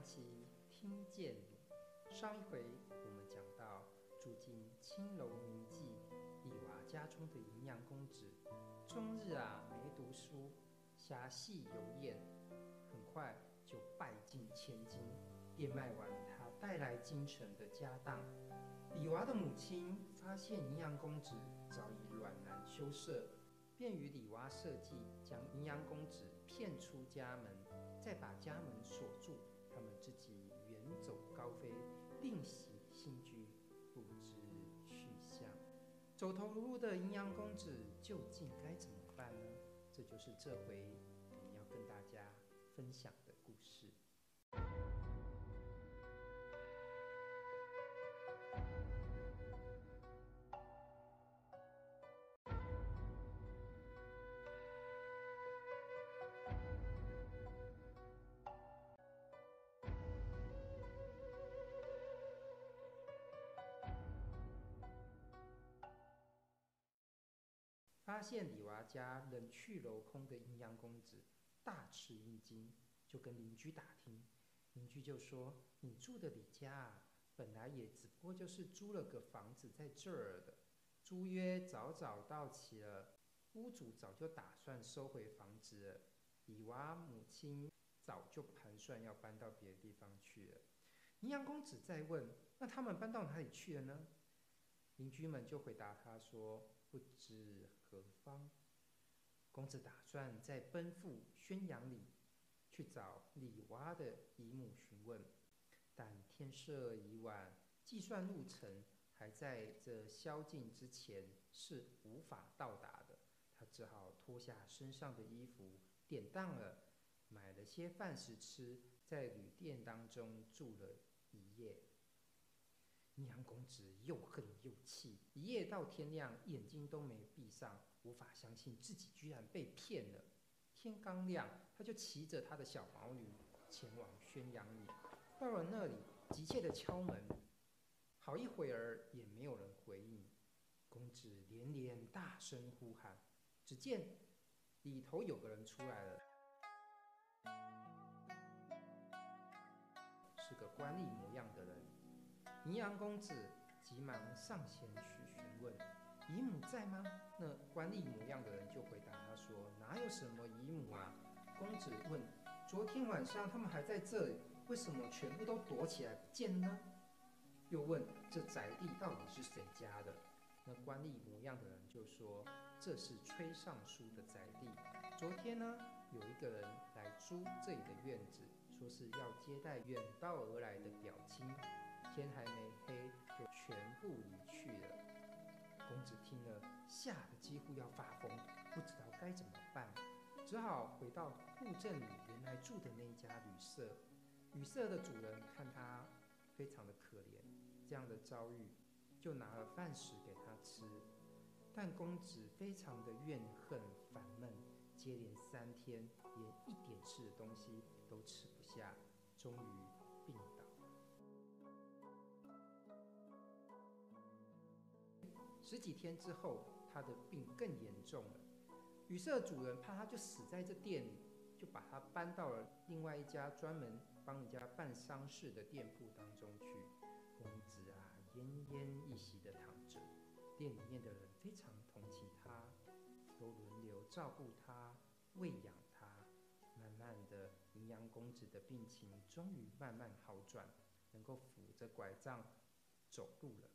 传奇听见你。上一回我们讲到，住进青楼名妓李娃家中的银阳公子，终日啊没读书，侠戏游宴，很快就败尽千金，变卖完他带来京城的家当。李娃的母亲发现银阳公子早已软囊羞涩，便与李娃设计，将银阳公子骗出家门，再把家门锁住，们自己远走高飞，另觅新居。不知去向，走投无路的阴阳公子究竟该怎么办呢？这就是这回我们要跟大家分享的发现李娃家人去楼空的阴阳公子，大吃一惊，就跟邻居打听。邻居就说：“你住的李家啊，本来也只不过就是租了个房子在这儿的，租约早早到期了，屋主早就打算收回房子了。李娃母亲早就盘算要搬到别的地方去了。”阴阳公子再问：“那他们搬到哪里去了呢？”邻居们就回答他说：“不知何方。”公子打算再奔赴宣阳里去找李娃的姨母询问，但天色已晚，计算路程还在这宵禁之前是无法到达的。他只好脱下身上的衣服，典当了，买了些饭食吃，在旅店当中住了一夜。银阳公子又恨又气，一夜到天亮，眼睛都没闭上，无法相信自己居然被骗了。天刚亮，他就骑着他的小毛驴前往宣阳里。到了那里，急切的敲门，好一会儿也没有人回应。公子连连大声呼喊，只见里头有个人出来了，是个官吏模样的人。尼阳公子急忙上前去询问：“姨母在吗？”那官吏模样的人就回答他说：“哪有什么姨母啊？”公子问：“昨天晚上他们还在这里，为什么全部都躲起来不见呢？”又问：“这宅地到底是谁家的？”那官吏模样的人就说：“这是崔尚书的宅地。昨天呢，有一个人来租这里的院子，说是要接待远道而来的表亲。”天还没黑，就全部离去了。公子听了，吓得几乎要发疯，不知道该怎么办，只好回到故镇里原来住的那家旅社。旅社的主人看他非常的可怜，这样的遭遇，就拿了饭食给他吃。但公子非常的怨恨烦闷，接连三天连一点吃的东西都吃不下，终于十几天之后，他的病更严重了。旅社主人怕他就死在这店里，就把他搬到了另外一家专门帮人家办丧事的店铺当中去。公子啊，奄奄一息地躺着，店里面的人非常同情他，都轮流照顾他、喂养他。慢慢的，银阳公子的病情终于慢慢好转，能够扶着拐杖走路了。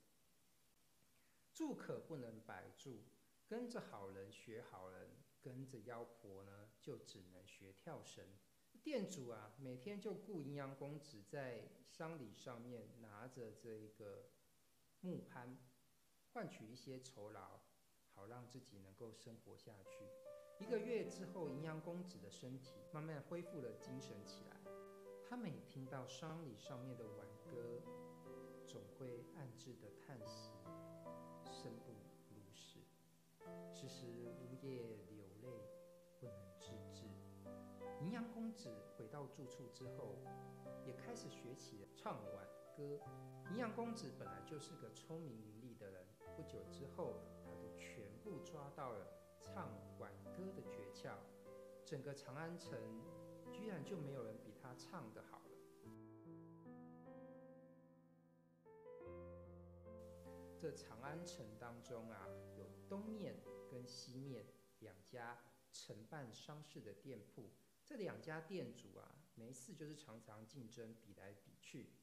住可不能白住，跟着好人学好人，跟着妖婆呢就只能学跳绳。店主啊，每天就雇阴阳公子在丧礼上面拿着这一个木幡，换取一些酬劳，好让自己能够生活下去。一个月之后，阴阳公子的身体慢慢恢复了精神起来。他每听到丧礼上面的挽歌，总会暗自的叹息。生不如死，时时呜咽流泪，不能自制。银阳公子回到住处之后，也开始学起了唱挽歌。银阳公子本来就是个聪明伶俐的人，不久之后，他就全部抓到了唱挽歌的诀窍。整个长安城，居然就没有人比他唱得好。这长安城当中啊，有东面跟西面两家承办商事的店铺。这两家店主啊，没事就是常常竞争，比来比去。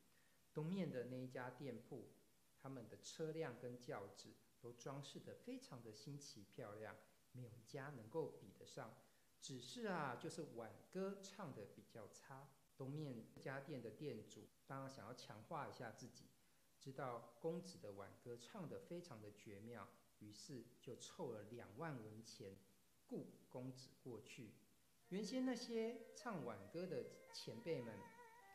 东面的那一家店铺，他们的车辆跟轿子都装饰得非常的新奇漂亮，没有一家能够比得上。只是啊，就是挽歌唱得比较差。东面这家店的店主当然想要强化一下自己，知道公子的挽歌唱得非常的绝妙，于是就凑了两万文钱雇公子过去。原先那些唱挽歌的前辈们，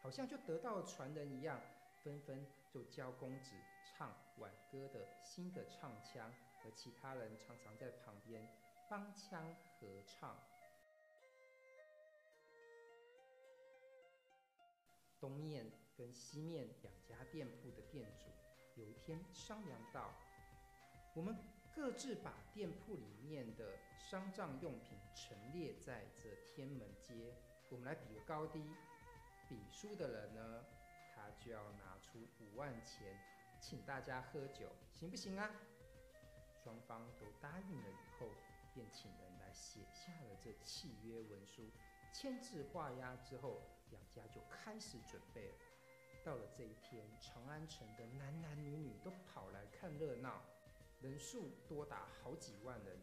好像就得到传人一样，纷纷就教公子唱挽歌的新的唱腔，而其他人常常在旁边帮腔合唱。东面跟西面两家店铺的店主有一天商量到，我们各自把店铺里面的丧葬用品陈列在这天门街，我们来比个高低。比输的人呢，他就要拿出五万钱请大家喝酒，行不行啊？双方都答应了以后，便请人来写下了这契约文书，签字画押之后。两家就开始准备了。到了这一天，长安城的男男女女都跑来看热闹，人数多达好几万人，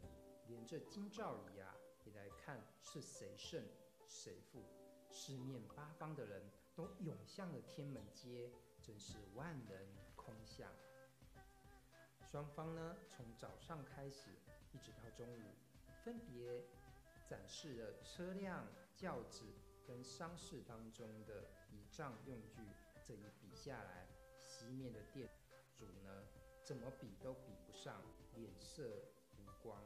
连这京兆尹啊也来看是谁胜谁负。四面八方的人都涌向了天门街，真是万人空巷。双方呢，从早上开始一直到中午，分别展示了车辆、轿子。跟丧事当中的仪仗用具，这一比下来，西面的店主呢，怎么比都比不上，脸色无光。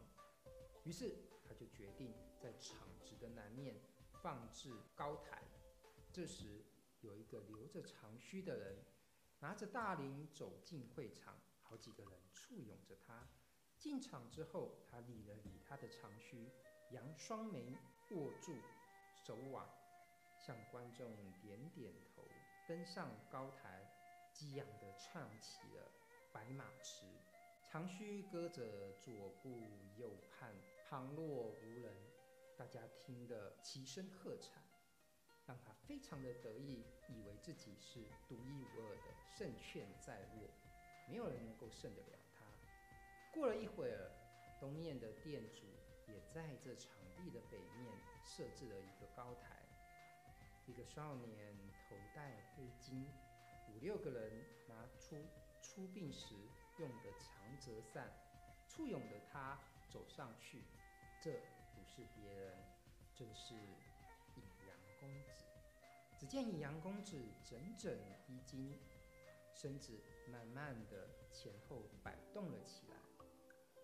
于是他就决定在场子的南面放置高台。这时有一个留着长须的人，拿着大铃走进会场，好几个人簇拥着他。进场之后，他理了理他的长须，扬双眉，握住手腕。向观众点点头，登上高台，激昂地唱起了《白马词》。长须歌者左顾右盼，旁若无人。大家听得齐声喝彩，让他非常的得意，以为自己是独一无二的胜券在握，没有人能够胜得了他。过了一会儿，东面的店主也在这场地的北面设置了一个高台。一个少年头戴黑巾，五六个人拿出出殡时用的长折扇，簇拥着他走上去。这不是别人，正是引阳公子。只见引阳公子整整衣襟，身子慢慢的前后摆动了起来，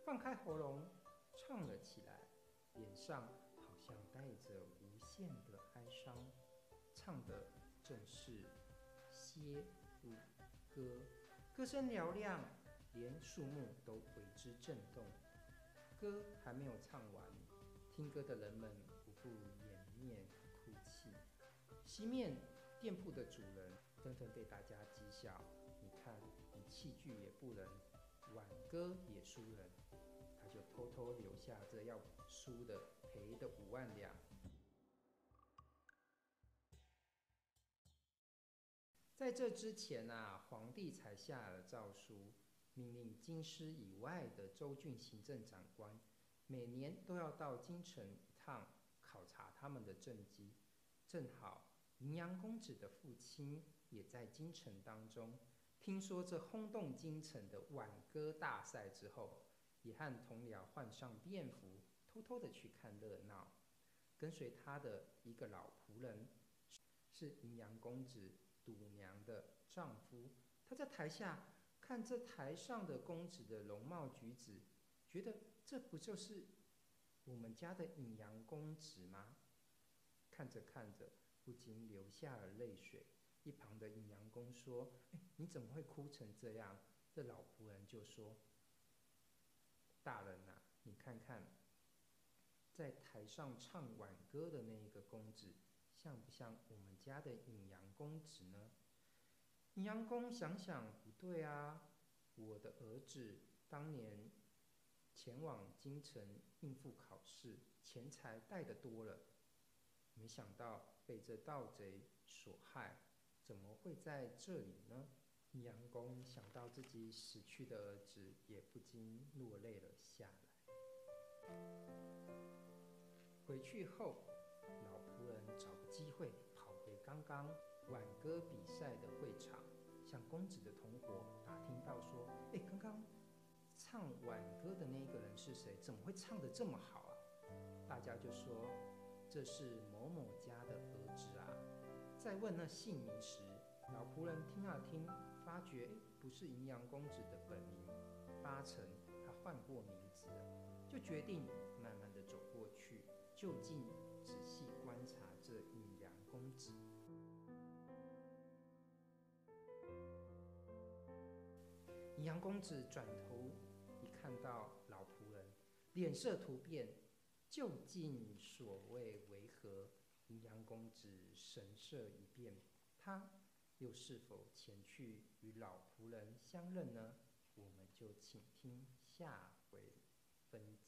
放开喉咙唱了起来，脸上好像带着无限的。唱的正是歇舞歌，歌声嘹亮，连树木都为之震动。歌还没有唱完，听歌的人们无不掩面哭泣。西面店铺的主人纷纷被大家讥笑：“你看，你器具也不能，挽歌也输人。”他就偷偷留下这要输的赔的五万两。在这之前啊，皇帝才下了诏书，命令京师以外的州郡行政长官，每年都要到京城一趟，考察他们的政绩。正好迎阳公子的父亲也在京城当中，听说这轰动京城的挽歌大赛之后，也和同僚换上便服，偷偷的去看热闹。跟随他的一个老仆人，是迎阳公子。赌娘的丈夫，他在台下看这台上的公子的容貌举止，觉得这不就是我们家的引阳公子吗？看着看着，不禁流下了泪水。一旁的引阳公说：“哎，你怎么会哭成这样？”这老仆人就说：“大人呐，你看看，在台上唱挽歌的那一个公子。”像不像我们家的引阳公子呢？引阳公想想不对啊，我的儿子当年前往京城应付考试，钱财带得多了，没想到被这盗贼所害，怎么会在这里呢？阴阳公想到自己死去的儿子，也不禁落泪了下来。回去后，老会跑回刚刚挽歌比赛的会场，向公子的同伙打听到说：“哎，刚刚唱挽歌的那个人是谁？怎么会唱得这么好啊？”大家就说：“这是某某家的儿子啊。”在问那姓名时，老仆人听了听。发觉不是银阳公子的本名，八成他换过名字了，就决定慢慢的走过去，就近杨公子转头一看到老仆人，脸色突变，究竟所谓为何？杨公子神色一变，他。又是否前去与老仆人相认呢？我们就请听下回分。